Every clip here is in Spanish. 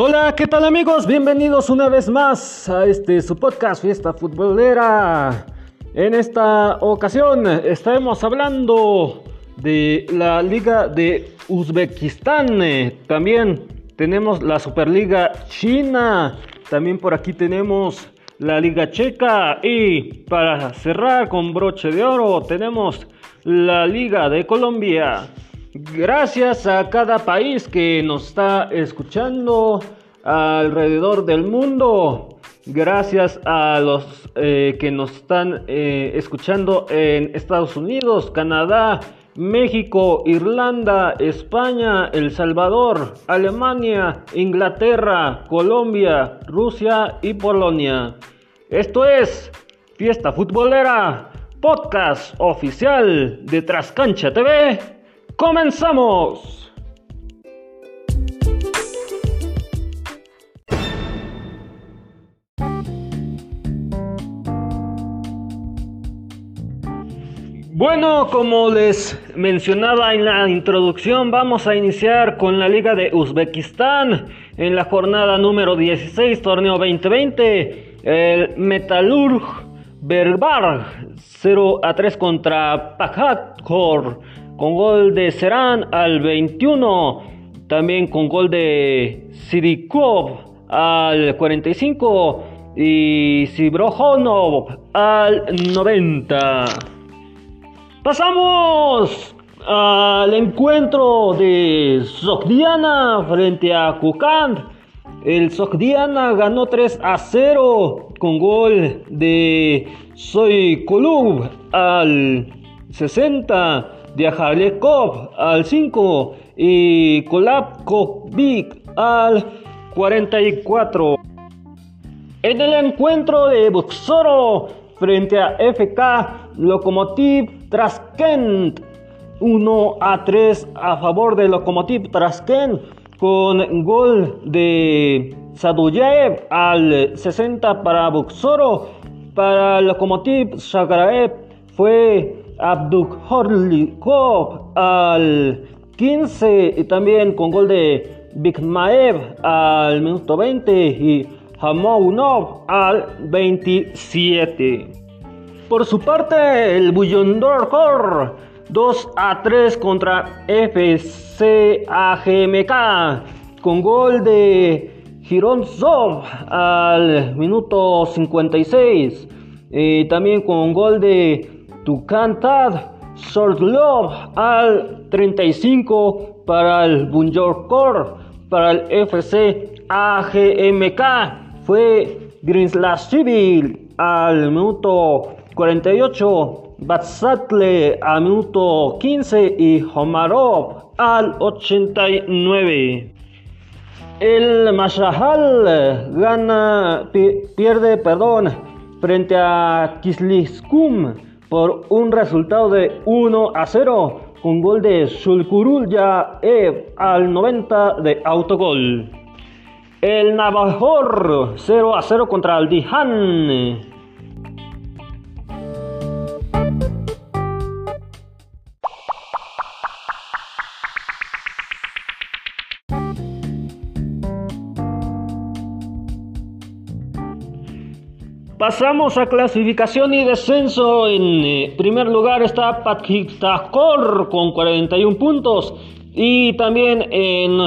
Hola, ¿qué tal amigos? Bienvenidos una vez más a este su podcast Fiesta Futbolera. En esta ocasión estaremos hablando de la Liga de Uzbekistán. También tenemos la Superliga China. También por aquí tenemos la Liga Checa. Y para cerrar con broche de oro tenemos la Liga de Colombia. Gracias a cada país que nos está escuchando alrededor del mundo. Gracias a los eh, que nos están eh, escuchando en Estados Unidos, Canadá, México, Irlanda, España, El Salvador, Alemania, Inglaterra, Colombia, Rusia y Polonia. Esto es Fiesta Futbolera, podcast oficial de Trascancha TV. ¡Comenzamos! Bueno, como les mencionaba en la introducción, vamos a iniciar con la Liga de Uzbekistán en la jornada número 16, torneo 2020. El Metalurg Berbar 0 a 3 contra Pakhatkor con gol de Serán al 21, también con gol de Sidikov al 45 y Sibrojonov al 90. Pasamos al encuentro de Sogdiana frente a Kukand. El Sogdiana ganó 3 a 0 con gol de Soy Kolub al 60 Diajalekov al 5 y Kolapkovic al 44. En el encuentro de Buxoro frente a FK Lokomotiv Traskent 1 a 3 a favor de Lokomotiv Traskent con gol de Saduyev al 60 para Buxoro para Lokomotiv Shagraev fue Abduk Horlikov al 15 y también con gol de Bigmaev al minuto 20 y Hamounov al 27. Por su parte, el Bullondorkor 2 a 3 contra FC AGMK con gol de Gironzov al minuto 56 y también con gol de Tukantad Shortlov al 35 para el Bunjor para el FC AGMK fue Civil al minuto 48, Batsatle al minuto 15 y Homarov al 89. El Mashahal gana, pierde, perdón, frente a Kisliskum por un resultado de 1 a 0 con gol de Shulkurul Ev al 90 de autogol. El Navajor 0 a 0 contra el Dihan. Pasamos a clasificación y descenso. En eh, primer lugar está Pakistakor con 41 puntos. Y también en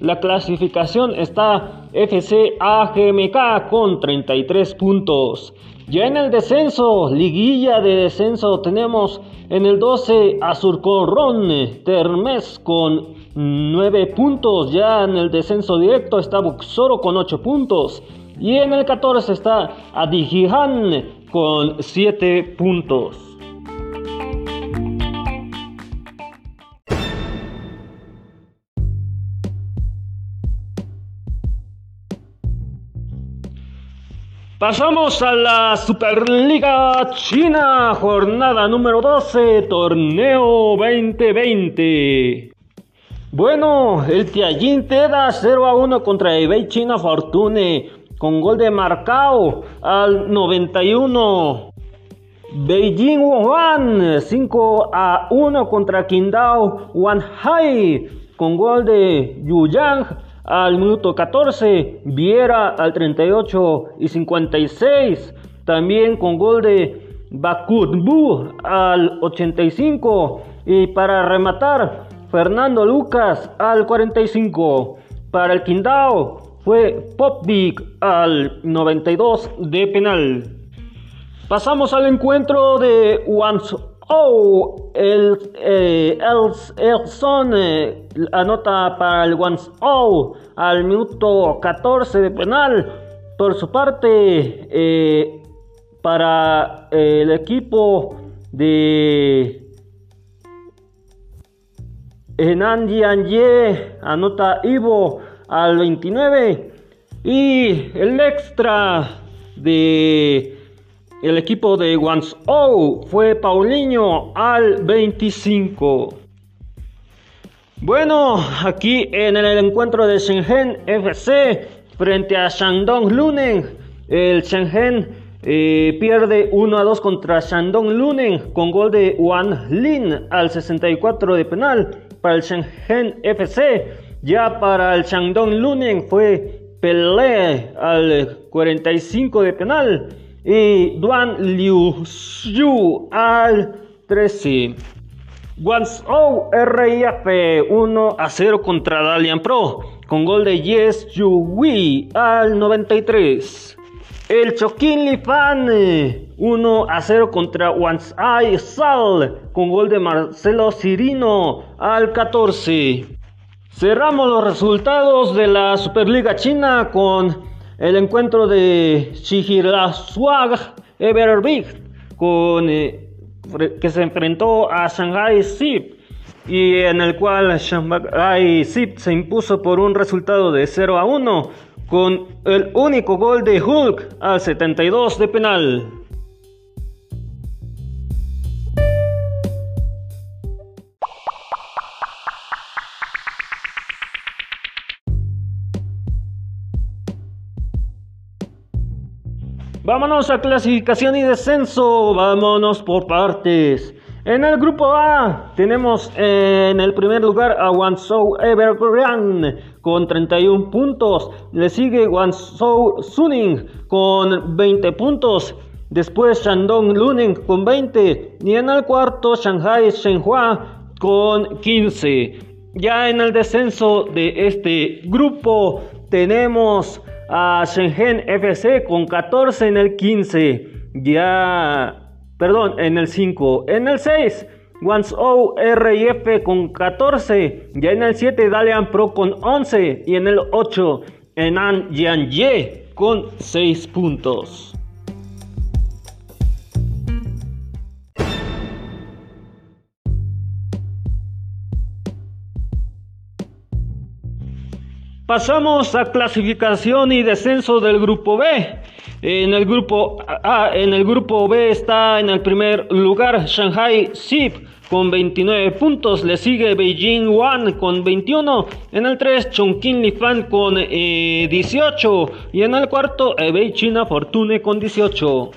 la clasificación está FC AGMK con 33 puntos. Ya en el descenso, liguilla de descenso, tenemos en el 12 a Surcorrón Termes con 9 puntos. Ya en el descenso directo está Buxoro con 8 puntos. Y en el 14 está Adijihan con 7 puntos. Pasamos a la Superliga China, jornada número 12, torneo 2020. Bueno, el Tianjin Teda 0 a 1 contra eBay China Fortune con gol de Marcao al 91. Beijing Wuhan 5 a 1 contra Qingdao Wanhai con gol de Yu Yang al minuto 14, Viera al 38 y 56, también con gol de Bakutbu al 85 y para rematar Fernando Lucas al 45. Para el Quindao fue Popvik al 92 de penal. Pasamos al encuentro de Oh, el, eh, el, son eh, anota para el Once Oh al minuto 14 de penal. Por su parte, eh, para el equipo de Enandi Anje anota Ivo al 29 y el extra de el equipo de Guangzhou fue Paulinho al 25. Bueno, aquí en el encuentro de Shenzhen FC frente a Shandong Lunen, el Shenzhen eh, pierde 1 a 2 contra Shandong Lunen con gol de Wan Lin al 64 de penal para el Shenzhen FC. Ya para el Shandong Lunen fue Pelé al 45 de penal y Duan Liu Xiu al 13. Guangzhou RIF 1 a 0 contra Dalian Pro con gol de Yes Yu al 93. El Choquín Fan 1 a 0 contra Wanzai Sal con gol de Marcelo Cirino al 14. Cerramos los resultados de la Superliga China con el encuentro de Swag Everbig con eh, que se enfrentó a Shanghai Zip y en el cual Shanghai Zip se impuso por un resultado de 0 a 1 con el único gol de Hulk al 72 de penal. Vámonos a clasificación y descenso. Vámonos por partes. En el grupo A tenemos en el primer lugar a Guangzhou Evergrande con 31 puntos. Le sigue Guangzhou Suning con 20 puntos. Después Shandong Luning con 20. Y en el cuarto Shanghai Shenhua con 15. Ya en el descenso de este grupo tenemos a Shenzhen FC con 14 en el 15. Ya, perdón, en el 5. En el 6, Guangzhou RIF con 14. Ya en el 7, Dalian Pro con 11. Y en el 8, Enan Ye con 6 puntos. Pasamos a clasificación y descenso del grupo B. En el grupo A, en el grupo B está en el primer lugar Shanghai Zip con 29 puntos, le sigue Beijing One con 21, en el 3 Chongqing Lifan con 18 eh, y en el cuarto Ebei China Fortune con 18.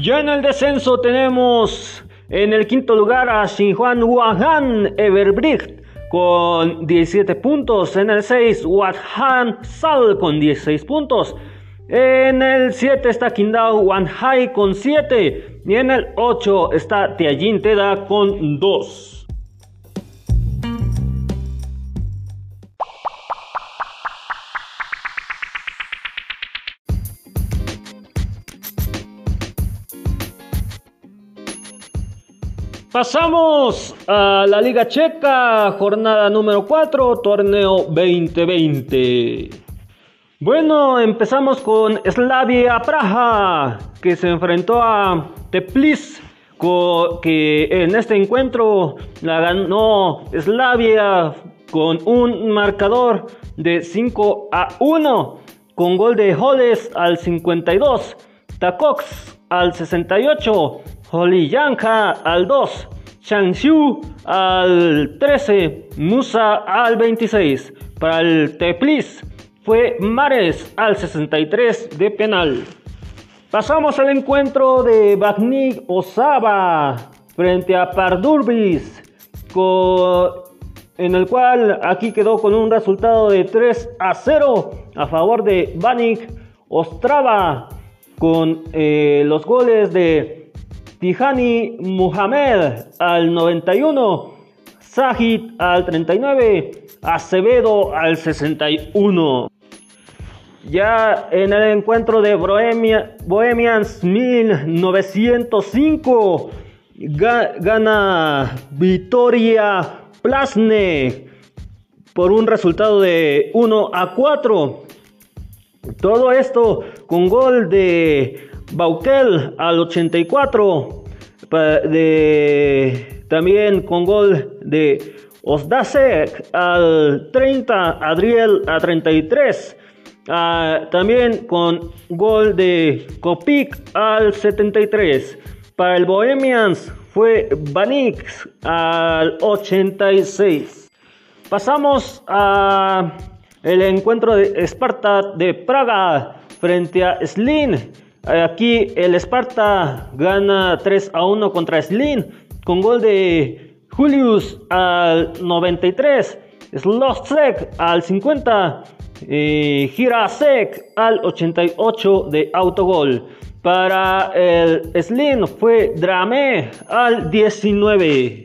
Ya en el descenso tenemos en el quinto lugar a Xinhuan Wuhan Everbricht con 17 puntos. En el 6, Han Sal con 16 puntos. En el 7 está Qingdao Wanhai con 7. Y en el 8 está Tianjin Teda con 2. Pasamos a la Liga Checa, jornada número 4, torneo 2020. Bueno, empezamos con Slavia Praja, que se enfrentó a Teplice, que en este encuentro la ganó Slavia con un marcador de 5 a 1, con gol de Holes al 52, Tacox al 68, Yanka al 2, Changxiu al 13, Musa al 26. Para el Teplis fue Mares al 63 de penal. Pasamos al encuentro de Bagnik Osaba frente a Pardurbis. en el cual aquí quedó con un resultado de 3 a 0 a favor de Banik Ostrava con eh, los goles de Tijani Muhammad al 91, Sajid al 39, Acevedo al 61. Ya en el encuentro de Bohemia, Bohemians 1905 gana Vitoria Plasne por un resultado de 1 a 4. Todo esto con gol de Baukel al 84. De, también con gol de Osdasek al 30, Adriel a 33. Ah, también con gol de Kopik al 73. Para el Bohemians fue Banix al 86. Pasamos a el encuentro de Esparta de Praga frente a Slin. Aquí el Esparta gana 3 a 1 contra Slin con gol de Julius al 93, Slovsek al 50 y Girasek al 88 de autogol. Para el Slim fue Drame al 19.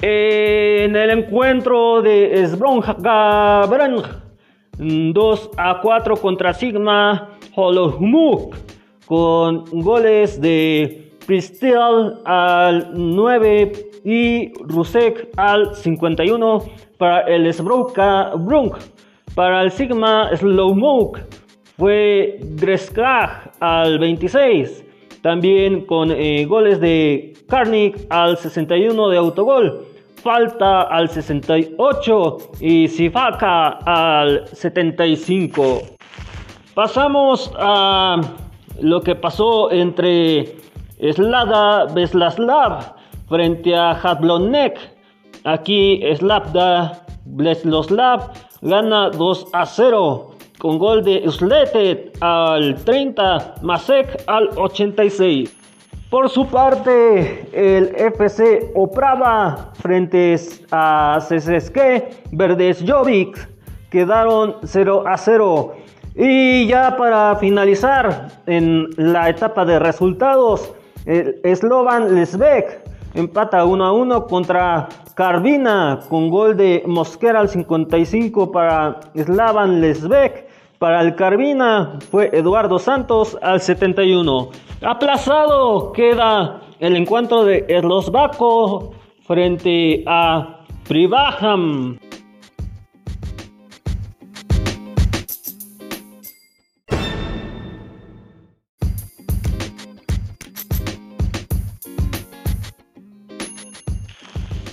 En el encuentro de Sbronja 2 a 4 contra Sigma Holohumuk con goles de Pristil al 9 y Rusek al 51 para el Sbronja Brunk. Para el Sigma Slowmoke fue Dreskag al 26. También con eh, goles de Karnik al 61 de autogol falta al 68 y Sifaka al 75. Pasamos a lo que pasó entre Slada Beslaslav frente a Jablonek. Aquí Slabda Bleslav gana 2 a 0 con gol de Sletet al 30, Masek al 86. Por su parte, el FC Oprava frente a CSK Verdes Jovic quedaron 0 a 0. Y ya para finalizar en la etapa de resultados, el Slovan Lesbek empata 1 a 1 contra Carvina con gol de Mosquera al 55 para Slavan Lesbek. Para el Carvina fue Eduardo Santos al 71. Aplazado queda el encuentro de Erlosbaco frente a Privaham.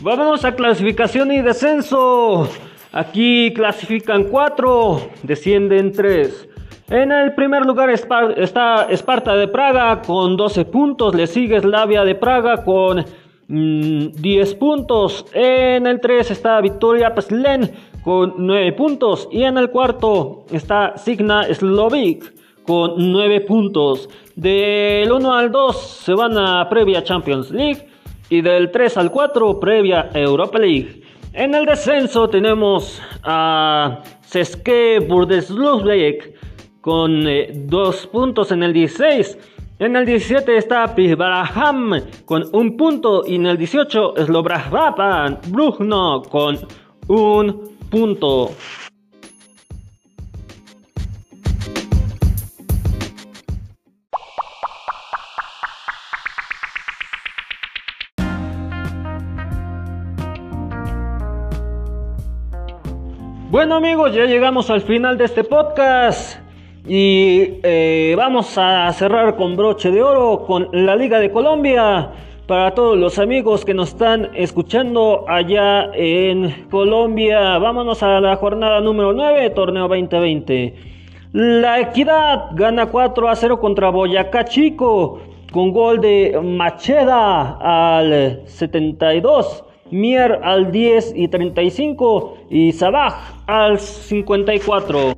Vamos a clasificación y descenso. Aquí clasifican 4, descienden 3. En el primer lugar está Esparta de Praga con 12 puntos, le sigue Slavia de Praga con 10 mm, puntos. En el 3 está Victoria Peslen con 9 puntos y en el cuarto está Signa Slovic con 9 puntos. Del 1 al 2 se van a previa Champions League y del 3 al 4 previa Europa League. En el descenso tenemos a Seske Burdeslubeck con 2 eh, puntos en el 16. En el 17 está Pisbaraham con un punto y en el 18 Slobrahvapan Brugno con un punto. Bueno amigos, ya llegamos al final de este podcast y eh, vamos a cerrar con broche de oro con la Liga de Colombia. Para todos los amigos que nos están escuchando allá en Colombia, vámonos a la jornada número 9, torneo 2020. La Equidad gana 4 a 0 contra Boyacá Chico con gol de Macheda al 72. Mier al 10 y 35 y Sabaj al 54.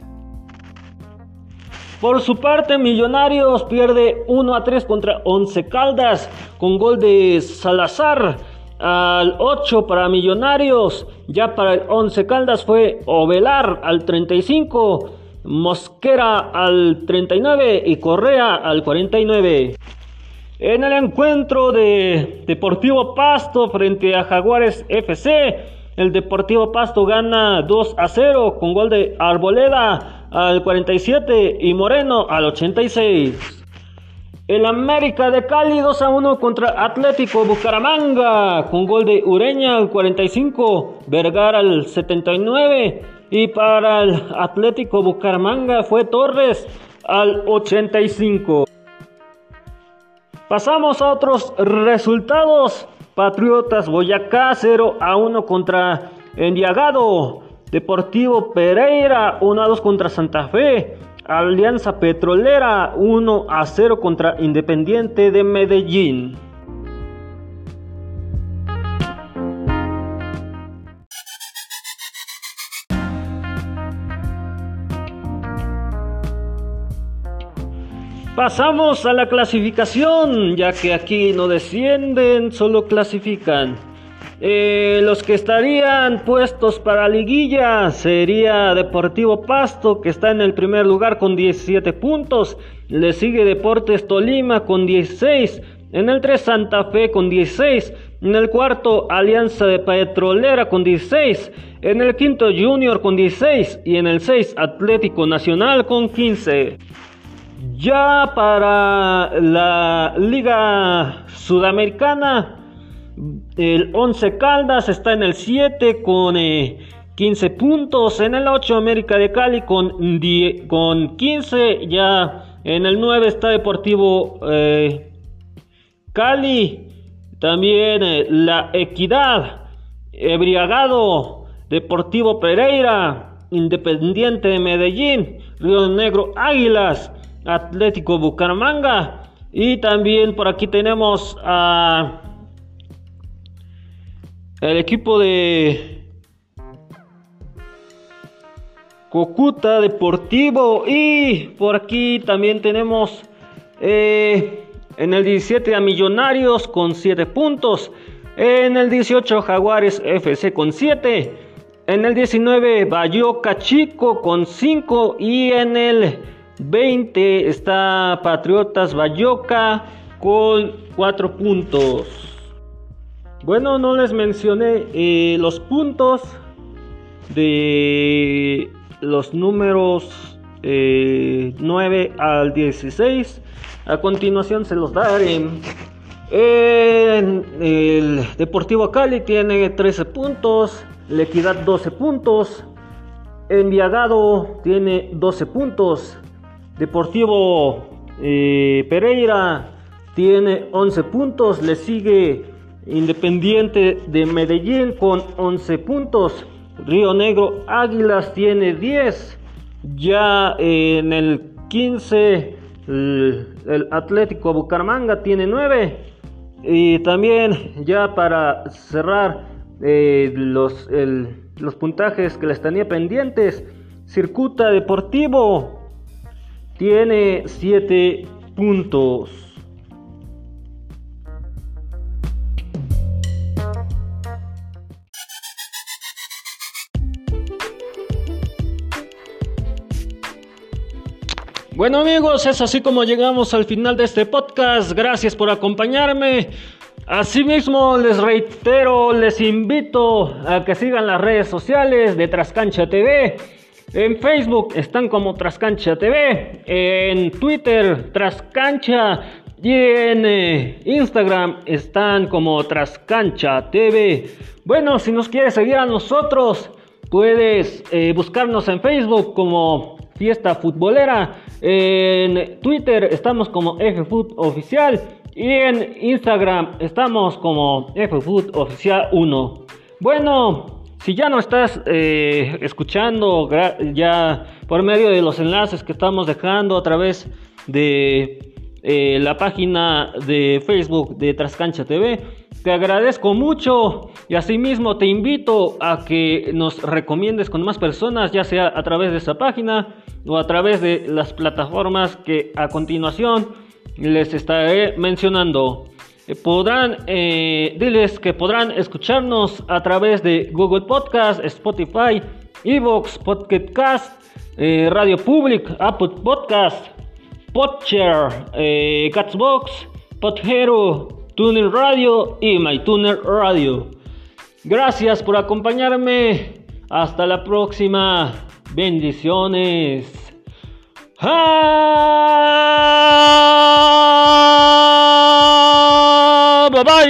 Por su parte, Millonarios pierde 1 a 3 contra 11 Caldas con gol de Salazar. al 8 para Millonarios. Ya para el 11 Caldas fue Ovelar al 35. Mosquera al 39 y Correa al 49. En el encuentro de Deportivo Pasto frente a Jaguares FC, el Deportivo Pasto gana 2 a 0 con gol de Arboleda al 47 y Moreno al 86. El América de Cali 2 a 1 contra Atlético Bucaramanga con gol de Ureña al 45, Vergara al 79 y para el Atlético Bucaramanga fue Torres al 85. Pasamos a otros resultados. Patriotas Boyacá 0 a 1 contra Endiagado. Deportivo Pereira 1 a 2 contra Santa Fe. Alianza Petrolera 1 a 0 contra Independiente de Medellín. Pasamos a la clasificación, ya que aquí no descienden, solo clasifican. Eh, los que estarían puestos para liguilla sería Deportivo Pasto, que está en el primer lugar con 17 puntos. Le sigue Deportes Tolima con 16. En el 3 Santa Fe con 16. En el cuarto Alianza de Petrolera con 16. En el quinto Junior con 16. Y en el 6 Atlético Nacional con 15. Ya para la Liga Sudamericana el 11 Caldas está en el 7 con 15 eh, puntos. En el 8 América de Cali con, con 15. Ya en el 9 está Deportivo eh, Cali. También eh, la Equidad. Ebriagado. Deportivo Pereira. Independiente de Medellín. Río Negro Águilas. Atlético Bucaramanga. Y también por aquí tenemos a el equipo de Cocuta Deportivo. Y por aquí también tenemos eh, en el 17 a Millonarios con 7 puntos, en el 18 Jaguares FC con 7, en el 19 Bayoca Chico con 5 y en el 20 está Patriotas Bayoca con 4 puntos. Bueno, no les mencioné eh, los puntos de los números 9 eh, al 16. A continuación se los daré. el Deportivo Cali tiene 13 puntos. La Equidad 12 puntos. Enviagado tiene 12 puntos. Deportivo eh, Pereira tiene 11 puntos. Le sigue Independiente de Medellín con 11 puntos. Río Negro Águilas tiene 10. Ya en el 15 el, Atlético Bucaramanga tiene 9. Y también ya para cerrar eh, los, los puntajes que les tenía pendientes. Circuta Deportivo tiene 7 puntos. Bueno amigos, es así como llegamos al final de este podcast. Gracias por acompañarme. Asimismo, les reitero, les invito a que sigan las redes sociales de Trascancha TV. En Facebook están como Trascancha TV, en Twitter Trascancha y en eh, Instagram están como Trascancha TV. Bueno, si nos quieres seguir a nosotros, puedes eh, buscarnos en Facebook como Fiesta Futbolera. En Twitter estamos como FFoot Oficial. Y en Instagram estamos como FFoot Oficial 1. Bueno, si ya no estás eh, escuchando ya por medio de los enlaces que estamos dejando a través de eh, la página de Facebook de Trascancha TV, te agradezco mucho y asimismo te invito a que nos recomiendes con más personas, ya sea a través de esa página o a través de las plataformas que a continuación les estaré mencionando. Podrán, eh, diles que podrán escucharnos a través de Google Podcast, Spotify, Evox, Podcast, eh, Radio Public, Apple Podcast, Podshare, eh, Catsbox, Podhero, Tuner Radio y MyTuner Radio. Gracias por acompañarme. Hasta la próxima. Bendiciones. Ah, bye bye.